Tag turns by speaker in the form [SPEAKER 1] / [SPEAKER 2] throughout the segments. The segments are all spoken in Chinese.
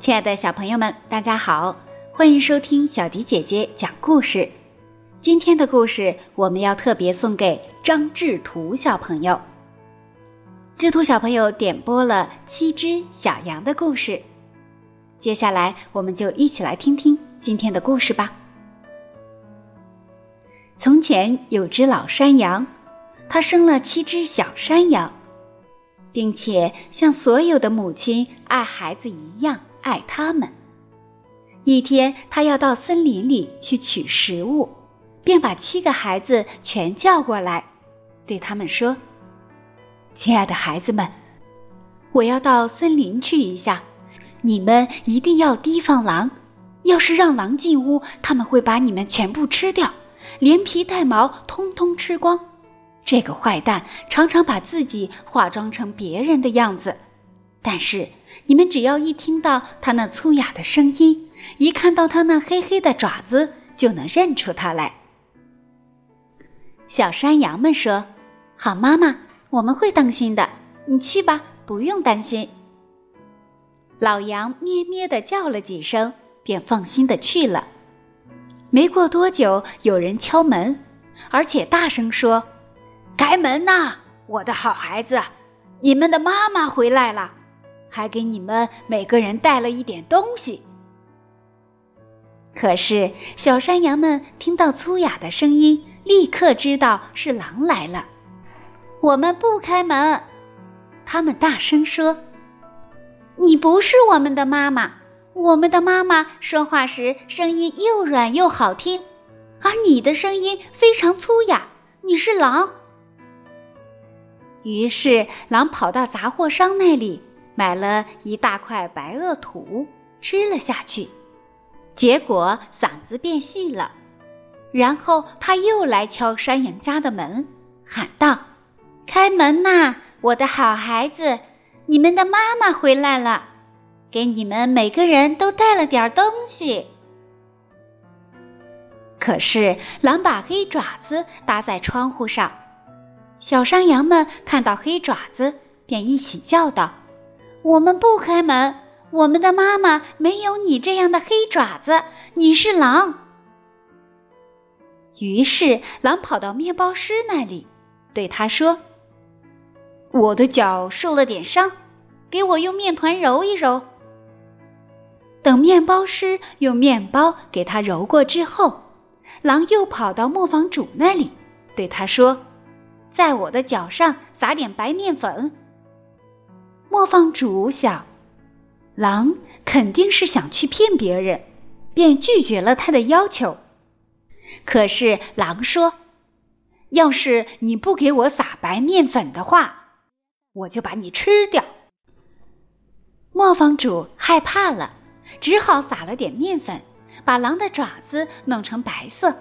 [SPEAKER 1] 亲爱的小朋友们，大家好，欢迎收听小迪姐姐讲故事。今天的故事我们要特别送给张志图小朋友。志图小朋友点播了七只小羊的故事，接下来我们就一起来听听今天的故事吧。从前有只老山羊，它生了七只小山羊，并且像所有的母亲爱孩子一样。爱他们。一天，他要到森林里去取食物，便把七个孩子全叫过来，对他们说：“亲爱的孩子们，我要到森林去一下，你们一定要提防狼。要是让狼进屋，他们会把你们全部吃掉，连皮带毛通通吃光。这个坏蛋常常把自己化妆成别人的样子，但是……”你们只要一听到它那粗哑的声音，一看到它那黑黑的爪子，就能认出它来。小山羊们说：“好，妈妈，我们会当心的。你去吧，不用担心。”老羊咩咩的叫了几声，便放心的去了。没过多久，有人敲门，而且大声说：“开门呐，我的好孩子，你们的妈妈回来了。”还给你们每个人带了一点东西。可是小山羊们听到粗哑的声音，立刻知道是狼来了。我们不开门，他们大声说：“你不是我们的妈妈，我们的妈妈说话时声音又软又好听，而你的声音非常粗哑，你是狼。”于是狼跑到杂货商那里。买了一大块白垩土，吃了下去，结果嗓子变细了。然后他又来敲山羊家的门，喊道：“开门呐，我的好孩子，你们的妈妈回来了，给你们每个人都带了点东西。”可是狼把黑爪子搭在窗户上，小山羊们看到黑爪子，便一起叫道。我们不开门，我们的妈妈没有你这样的黑爪子。你是狼。于是狼跑到面包师那里，对他说：“我的脚受了点伤，给我用面团揉一揉。”等面包师用面包给他揉过之后，狼又跑到磨坊主那里，对他说：“在我的脚上撒点白面粉。”磨坊主想，狼肯定是想去骗别人，便拒绝了他的要求。可是狼说：“要是你不给我撒白面粉的话，我就把你吃掉。”磨坊主害怕了，只好撒了点面粉，把狼的爪子弄成白色。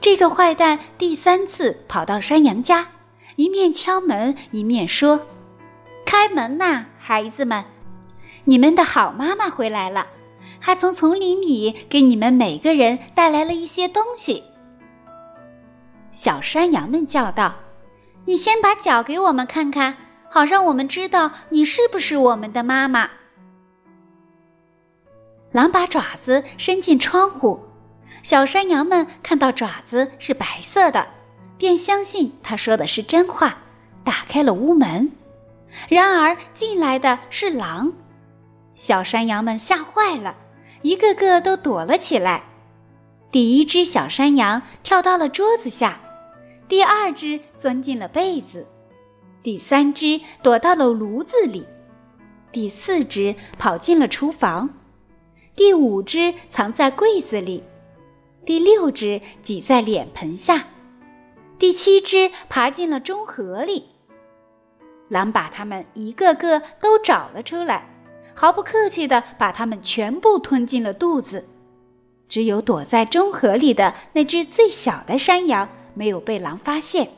[SPEAKER 1] 这个坏蛋第三次跑到山羊家，一面敲门，一面说。开门呐，孩子们！你们的好妈妈回来了，还从丛林里给你们每个人带来了一些东西。小山羊们叫道：“你先把脚给我们看看，好让我们知道你是不是我们的妈妈。”狼把爪子伸进窗户，小山羊们看到爪子是白色的，便相信他说的是真话，打开了屋门。然而进来的是狼，小山羊们吓坏了，一个个都躲了起来。第一只小山羊跳到了桌子下，第二只钻进了被子，第三只躲到了炉子里，第四只跑进了厨房，第五只藏在柜子里，第六只挤在脸盆下，第七只爬进了中盒里。狼把它们一个个都找了出来，毫不客气地把它们全部吞进了肚子。只有躲在中河里的那只最小的山羊没有被狼发现。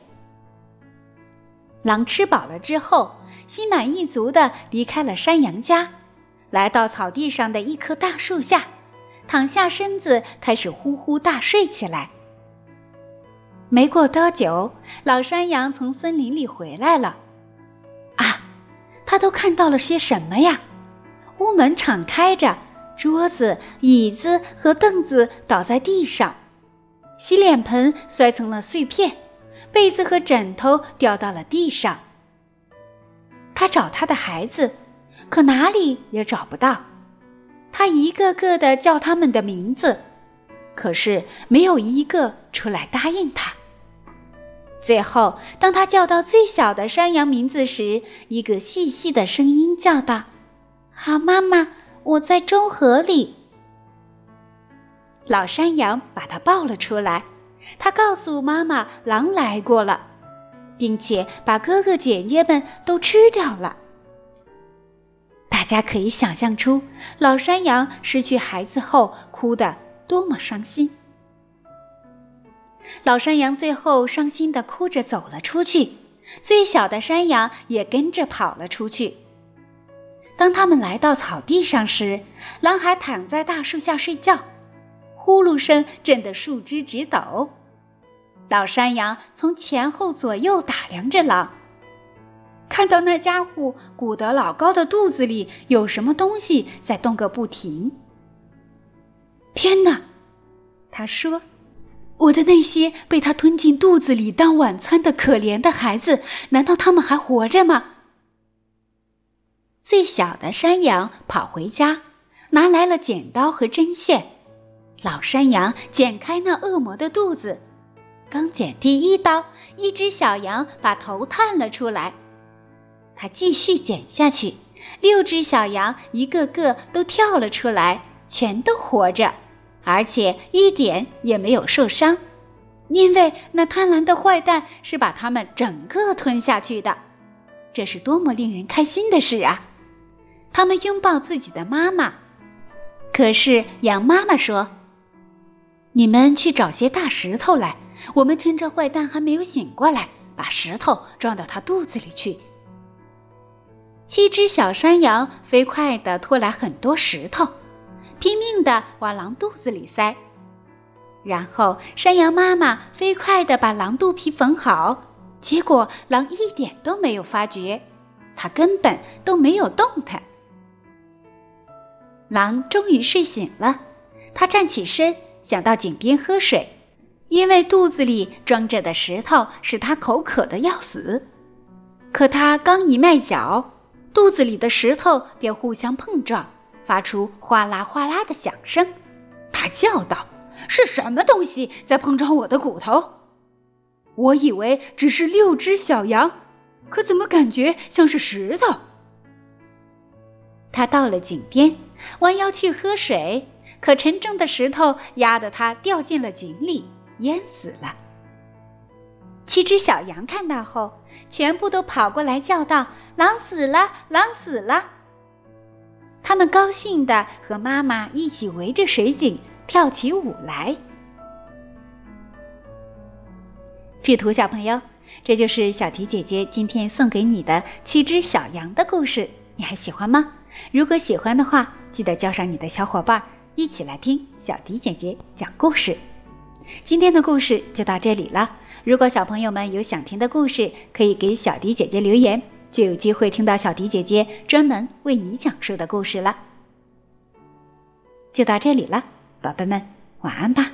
[SPEAKER 1] 狼吃饱了之后，心满意足地离开了山羊家，来到草地上的一棵大树下，躺下身子，开始呼呼大睡起来。没过多久，老山羊从森林里回来了。他都看到了些什么呀？屋门敞开着，桌子、椅子和凳子倒在地上，洗脸盆摔成了碎片，被子和枕头掉到了地上。他找他的孩子，可哪里也找不到。他一个个的叫他们的名字，可是没有一个出来答应他。最后，当他叫到最小的山羊名字时，一个细细的声音叫道：“好，妈妈，我在中河里。”老山羊把它抱了出来，他告诉妈妈，狼来过了。并且把哥哥姐姐们都吃掉了。大家可以想象出老山羊失去孩子后哭得多么伤心。老山羊最后伤心的哭着走了出去，最小的山羊也跟着跑了出去。当他们来到草地上时，狼还躺在大树下睡觉，呼噜声震得树枝直抖。老山羊从前后左右打量着狼，看到那家伙鼓得老高的肚子里有什么东西在动个不停。天哪！他说：“我的那些被他吞进肚子里当晚餐的可怜的孩子，难道他们还活着吗？”最小的山羊跑回家，拿来了剪刀和针线。老山羊剪开那恶魔的肚子。刚剪第一刀，一只小羊把头探了出来。他继续剪下去，六只小羊一个个都跳了出来，全都活着，而且一点也没有受伤，因为那贪婪的坏蛋是把它们整个吞下去的。这是多么令人开心的事啊！他们拥抱自己的妈妈。可是羊妈妈说：“你们去找些大石头来。”我们趁着坏蛋还没有醒过来，把石头装到他肚子里去。七只小山羊飞快地拖来很多石头，拼命地往狼肚子里塞。然后山羊妈妈飞快地把狼肚皮缝好，结果狼一点都没有发觉，它根本都没有动弹。狼终于睡醒了，它站起身，想到井边喝水。因为肚子里装着的石头使它口渴的要死，可它刚一迈脚，肚子里的石头便互相碰撞，发出哗啦哗啦的响声。他叫道：“是什么东西在碰撞我的骨头？”我以为只是六只小羊，可怎么感觉像是石头？他到了井边，弯腰去喝水，可沉重的石头压得他掉进了井里。淹死了。七只小羊看到后，全部都跑过来叫道：“狼死了，狼死了！”他们高兴的和妈妈一起围着水井跳起舞来。制图小朋友，这就是小迪姐姐今天送给你的七只小羊的故事，你还喜欢吗？如果喜欢的话，记得叫上你的小伙伴一起来听小迪姐姐讲故事。今天的故事就到这里了。如果小朋友们有想听的故事，可以给小迪姐姐留言，就有机会听到小迪姐姐专门为你讲述的故事了。就到这里了，宝贝们，晚安吧。